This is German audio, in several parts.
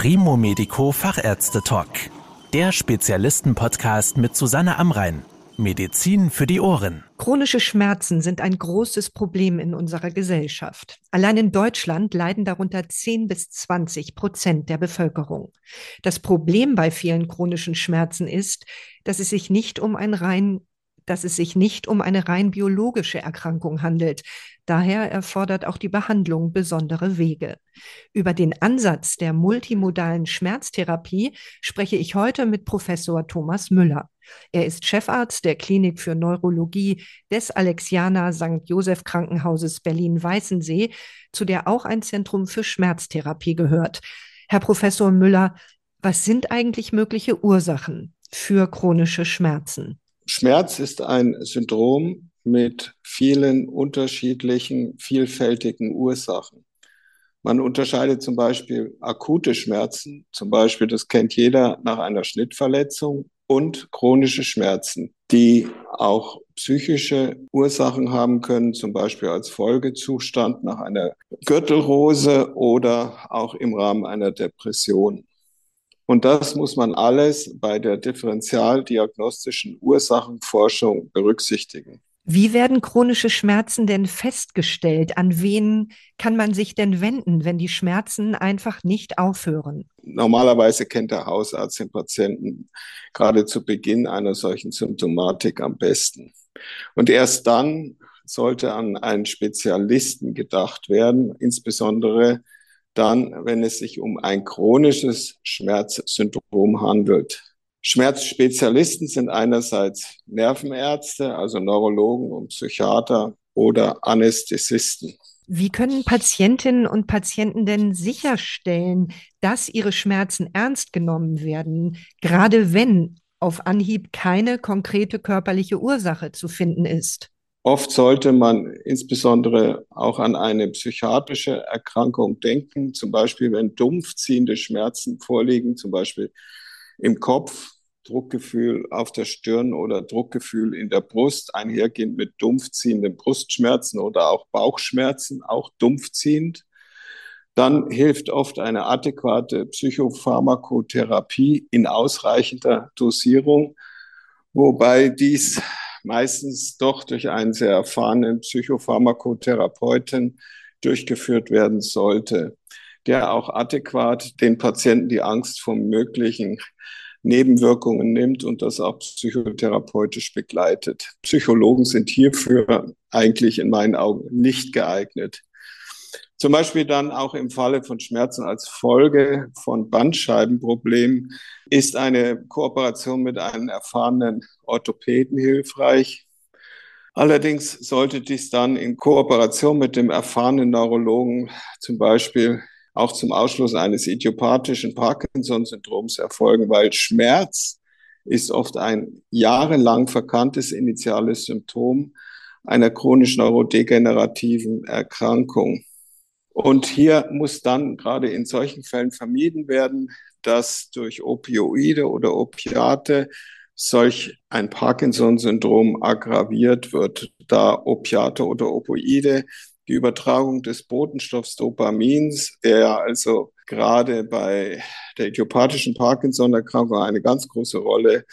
Primo Medico Fachärzte Talk. Der Spezialisten-Podcast mit Susanne Amrein. Medizin für die Ohren. Chronische Schmerzen sind ein großes Problem in unserer Gesellschaft. Allein in Deutschland leiden darunter 10 bis 20 Prozent der Bevölkerung. Das Problem bei vielen chronischen Schmerzen ist, dass es sich nicht um ein rein dass es sich nicht um eine rein biologische Erkrankung handelt. Daher erfordert auch die Behandlung besondere Wege. Über den Ansatz der multimodalen Schmerztherapie spreche ich heute mit Professor Thomas Müller. Er ist Chefarzt der Klinik für Neurologie des Alexianer St. Joseph Krankenhauses Berlin-Weißensee, zu der auch ein Zentrum für Schmerztherapie gehört. Herr Professor Müller, was sind eigentlich mögliche Ursachen für chronische Schmerzen? Schmerz ist ein Syndrom mit vielen unterschiedlichen, vielfältigen Ursachen. Man unterscheidet zum Beispiel akute Schmerzen, zum Beispiel, das kennt jeder nach einer Schnittverletzung, und chronische Schmerzen, die auch psychische Ursachen haben können, zum Beispiel als Folgezustand nach einer Gürtelrose oder auch im Rahmen einer Depression. Und das muss man alles bei der differentialdiagnostischen Ursachenforschung berücksichtigen. Wie werden chronische Schmerzen denn festgestellt? An wen kann man sich denn wenden, wenn die Schmerzen einfach nicht aufhören? Normalerweise kennt der Hausarzt den Patienten gerade zu Beginn einer solchen Symptomatik am besten. Und erst dann sollte an einen Spezialisten gedacht werden, insbesondere dann, wenn es sich um ein chronisches Schmerzsyndrom handelt. Schmerzspezialisten sind einerseits Nervenärzte, also Neurologen und Psychiater oder Anästhesisten. Wie können Patientinnen und Patienten denn sicherstellen, dass ihre Schmerzen ernst genommen werden, gerade wenn auf Anhieb keine konkrete körperliche Ursache zu finden ist? Oft sollte man insbesondere auch an eine psychiatrische Erkrankung denken, zum Beispiel wenn dumpfziehende Schmerzen vorliegen, zum Beispiel im Kopf, Druckgefühl auf der Stirn oder Druckgefühl in der Brust, einhergehend mit dumpfziehenden Brustschmerzen oder auch Bauchschmerzen, auch dumpfziehend. Dann hilft oft eine adäquate Psychopharmakotherapie in ausreichender Dosierung, wobei dies meistens doch durch einen sehr erfahrenen Psychopharmakotherapeuten durchgeführt werden sollte, der auch adäquat den Patienten die Angst vor möglichen Nebenwirkungen nimmt und das auch psychotherapeutisch begleitet. Psychologen sind hierfür eigentlich in meinen Augen nicht geeignet. Zum Beispiel dann auch im Falle von Schmerzen als Folge von Bandscheibenproblemen ist eine Kooperation mit einem erfahrenen Orthopäden hilfreich. Allerdings sollte dies dann in Kooperation mit dem erfahrenen Neurologen zum Beispiel auch zum Ausschluss eines idiopathischen Parkinson-Syndroms erfolgen, weil Schmerz ist oft ein jahrelang verkanntes initiales Symptom einer chronisch neurodegenerativen Erkrankung. Und hier muss dann gerade in solchen Fällen vermieden werden, dass durch Opioide oder Opiate solch ein Parkinson-Syndrom aggraviert wird, da Opiate oder Opioide die Übertragung des Botenstoffs Dopamins, der also gerade bei der idiopathischen Parkinson-Erkrankung eine ganz große Rolle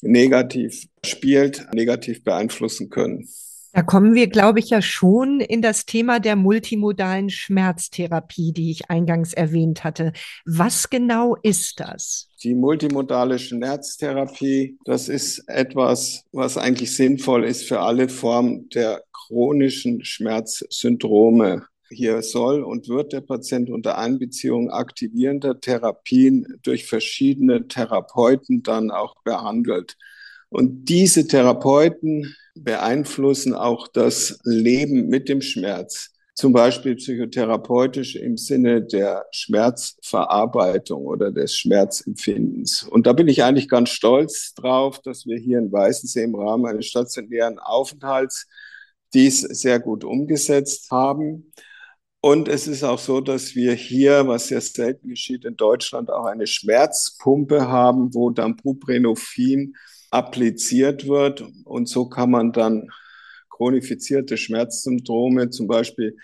negativ spielt, negativ beeinflussen können. Da kommen wir, glaube ich, ja schon in das Thema der multimodalen Schmerztherapie, die ich eingangs erwähnt hatte. Was genau ist das? Die multimodale Schmerztherapie, das ist etwas, was eigentlich sinnvoll ist für alle Formen der chronischen Schmerzsyndrome. Hier soll und wird der Patient unter Einbeziehung aktivierender Therapien durch verschiedene Therapeuten dann auch behandelt. Und diese Therapeuten beeinflussen auch das Leben mit dem Schmerz. Zum Beispiel psychotherapeutisch im Sinne der Schmerzverarbeitung oder des Schmerzempfindens. Und da bin ich eigentlich ganz stolz drauf, dass wir hier in Weißensee im Rahmen eines stationären Aufenthalts dies sehr gut umgesetzt haben. Und es ist auch so, dass wir hier, was sehr selten geschieht in Deutschland, auch eine Schmerzpumpe haben, wo dann Buprenorphin appliziert wird. Und so kann man dann chronifizierte Schmerzsymptome, zum Beispiel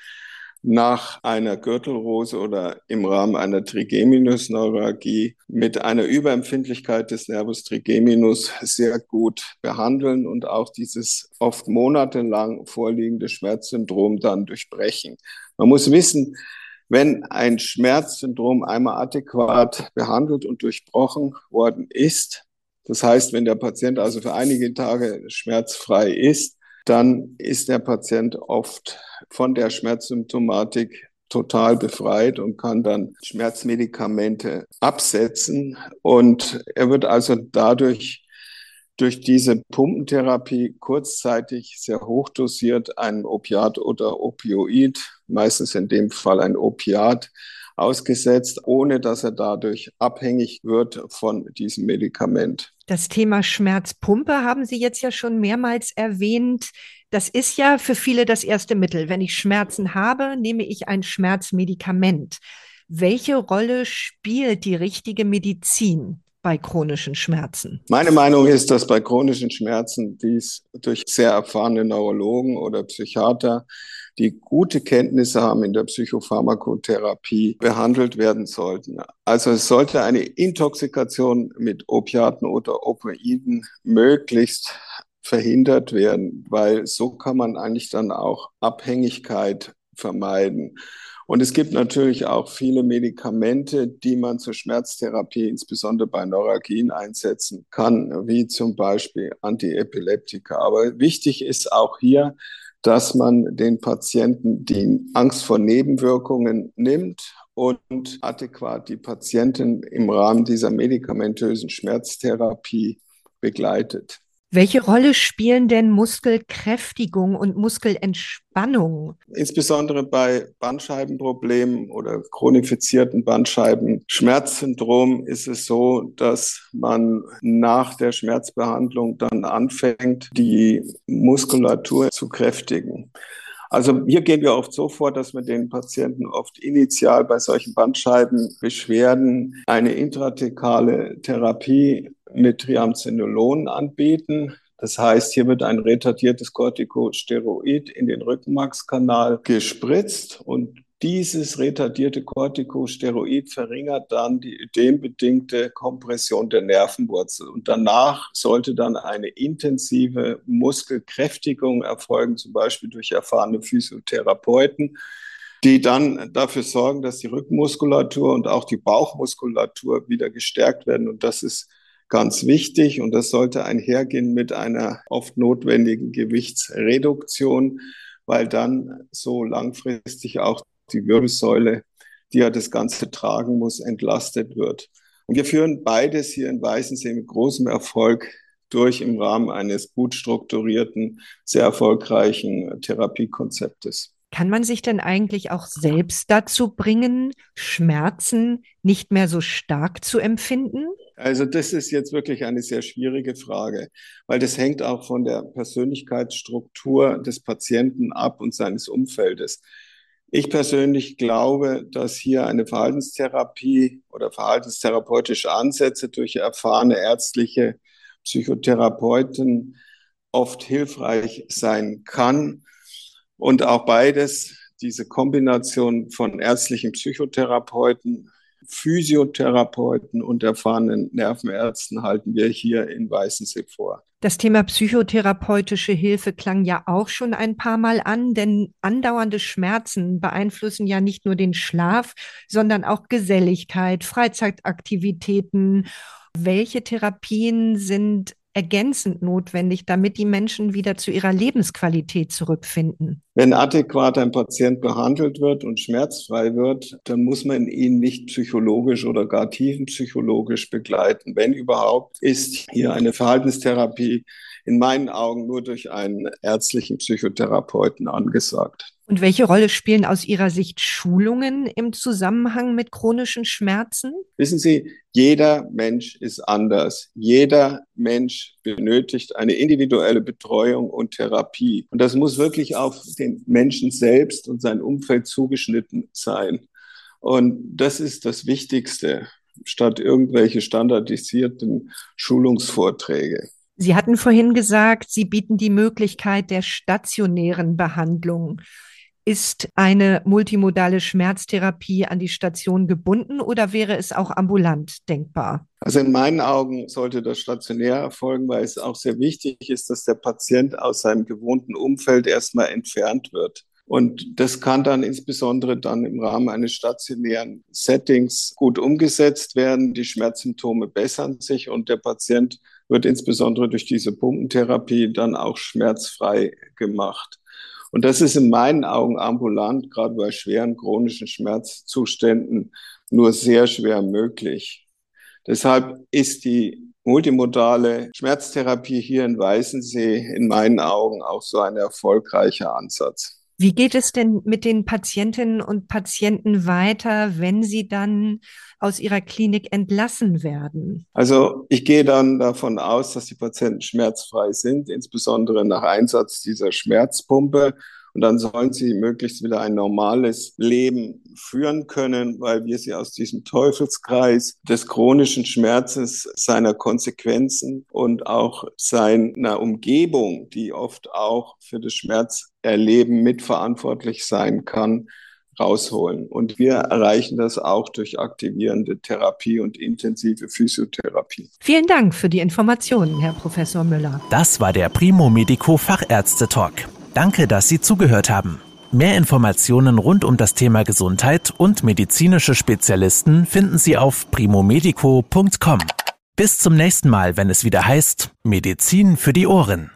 nach einer Gürtelrose oder im Rahmen einer Trigeminusneuralgie mit einer Überempfindlichkeit des Nervus trigeminus sehr gut behandeln und auch dieses oft monatelang vorliegende Schmerzsyndrom dann durchbrechen. Man muss wissen, wenn ein Schmerzsyndrom einmal adäquat behandelt und durchbrochen worden ist, das heißt, wenn der Patient also für einige Tage schmerzfrei ist, dann ist der Patient oft von der Schmerzsymptomatik total befreit und kann dann Schmerzmedikamente absetzen. Und er wird also dadurch durch diese Pumpentherapie kurzzeitig sehr hochdosiert ein Opiat oder Opioid, meistens in dem Fall ein Opiat, ausgesetzt, ohne dass er dadurch abhängig wird von diesem Medikament. Das Thema Schmerzpumpe haben Sie jetzt ja schon mehrmals erwähnt. Das ist ja für viele das erste Mittel. Wenn ich Schmerzen habe, nehme ich ein Schmerzmedikament. Welche Rolle spielt die richtige Medizin bei chronischen Schmerzen? Meine Meinung ist, dass bei chronischen Schmerzen dies durch sehr erfahrene Neurologen oder Psychiater die gute Kenntnisse haben in der Psychopharmakotherapie, behandelt werden sollten. Also es sollte eine Intoxikation mit Opiaten oder Opioiden möglichst verhindert werden, weil so kann man eigentlich dann auch Abhängigkeit vermeiden. Und es gibt natürlich auch viele Medikamente, die man zur Schmerztherapie, insbesondere bei Neuralgien, einsetzen kann, wie zum Beispiel Antiepileptika. Aber wichtig ist auch hier, dass man den Patienten die Angst vor Nebenwirkungen nimmt und adäquat die Patienten im Rahmen dieser medikamentösen Schmerztherapie begleitet. Welche Rolle spielen denn Muskelkräftigung und Muskelentspannung? Insbesondere bei Bandscheibenproblemen oder chronifizierten Bandscheibenschmerzsyndrom ist es so, dass man nach der Schmerzbehandlung dann anfängt, die Muskulatur zu kräftigen. Also hier gehen wir oft so vor, dass wir den Patienten oft initial bei solchen Bandscheibenbeschwerden eine intratekale Therapie mit Triamcinolon anbieten. Das heißt, hier wird ein retardiertes Corticosteroid in den Rückenmarkskanal gespritzt und dieses retardierte Corticosteroid verringert dann die ödembedingte Kompression der Nervenwurzel. Und danach sollte dann eine intensive Muskelkräftigung erfolgen, zum Beispiel durch erfahrene Physiotherapeuten, die dann dafür sorgen, dass die Rückenmuskulatur und auch die Bauchmuskulatur wieder gestärkt werden. Und das ist ganz wichtig und das sollte einhergehen mit einer oft notwendigen Gewichtsreduktion, weil dann so langfristig auch die Wirbelsäule, die ja das Ganze tragen muss, entlastet wird. Und wir führen beides hier in Weißensee mit großem Erfolg durch im Rahmen eines gut strukturierten, sehr erfolgreichen Therapiekonzeptes. Kann man sich denn eigentlich auch selbst dazu bringen, Schmerzen nicht mehr so stark zu empfinden? Also das ist jetzt wirklich eine sehr schwierige Frage, weil das hängt auch von der Persönlichkeitsstruktur des Patienten ab und seines Umfeldes. Ich persönlich glaube, dass hier eine Verhaltenstherapie oder verhaltenstherapeutische Ansätze durch erfahrene ärztliche Psychotherapeuten oft hilfreich sein kann. Und auch beides, diese Kombination von ärztlichen Psychotherapeuten Physiotherapeuten und erfahrenen Nervenärzten halten wir hier in Weißensee vor. Das Thema psychotherapeutische Hilfe klang ja auch schon ein paar Mal an, denn andauernde Schmerzen beeinflussen ja nicht nur den Schlaf, sondern auch Geselligkeit, Freizeitaktivitäten. Welche Therapien sind ergänzend notwendig, damit die Menschen wieder zu ihrer Lebensqualität zurückfinden? Wenn adäquat ein Patient behandelt wird und schmerzfrei wird, dann muss man ihn nicht psychologisch oder gar tiefenpsychologisch begleiten. Wenn überhaupt, ist hier eine Verhaltenstherapie in meinen Augen nur durch einen ärztlichen Psychotherapeuten angesagt. Und welche Rolle spielen aus Ihrer Sicht Schulungen im Zusammenhang mit chronischen Schmerzen? Wissen Sie, jeder Mensch ist anders. Jeder Mensch benötigt eine individuelle Betreuung und Therapie. Und das muss wirklich auf den Menschen selbst und sein Umfeld zugeschnitten sein. Und das ist das Wichtigste, statt irgendwelche standardisierten Schulungsvorträge. Sie hatten vorhin gesagt, Sie bieten die Möglichkeit der stationären Behandlung. Ist eine multimodale Schmerztherapie an die Station gebunden oder wäre es auch ambulant denkbar? Also in meinen Augen sollte das stationär erfolgen, weil es auch sehr wichtig ist, dass der Patient aus seinem gewohnten Umfeld erstmal entfernt wird. Und das kann dann insbesondere dann im Rahmen eines stationären Settings gut umgesetzt werden. Die Schmerzsymptome bessern sich und der Patient wird insbesondere durch diese Pumpentherapie dann auch schmerzfrei gemacht. Und das ist in meinen Augen ambulant, gerade bei schweren chronischen Schmerzzuständen, nur sehr schwer möglich. Deshalb ist die multimodale Schmerztherapie hier in Weißensee in meinen Augen auch so ein erfolgreicher Ansatz. Wie geht es denn mit den Patientinnen und Patienten weiter, wenn sie dann aus ihrer Klinik entlassen werden? Also ich gehe dann davon aus, dass die Patienten schmerzfrei sind, insbesondere nach Einsatz dieser Schmerzpumpe. Und dann sollen sie möglichst wieder ein normales Leben führen können, weil wir sie aus diesem Teufelskreis des chronischen Schmerzes, seiner Konsequenzen und auch seiner Umgebung, die oft auch für das Schmerzerleben mitverantwortlich sein kann, rausholen. Und wir erreichen das auch durch aktivierende Therapie und intensive Physiotherapie. Vielen Dank für die Informationen, Herr Professor Müller. Das war der Primo Medico Fachärzte Talk. Danke, dass Sie zugehört haben. Mehr Informationen rund um das Thema Gesundheit und medizinische Spezialisten finden Sie auf primomedico.com. Bis zum nächsten Mal, wenn es wieder heißt Medizin für die Ohren.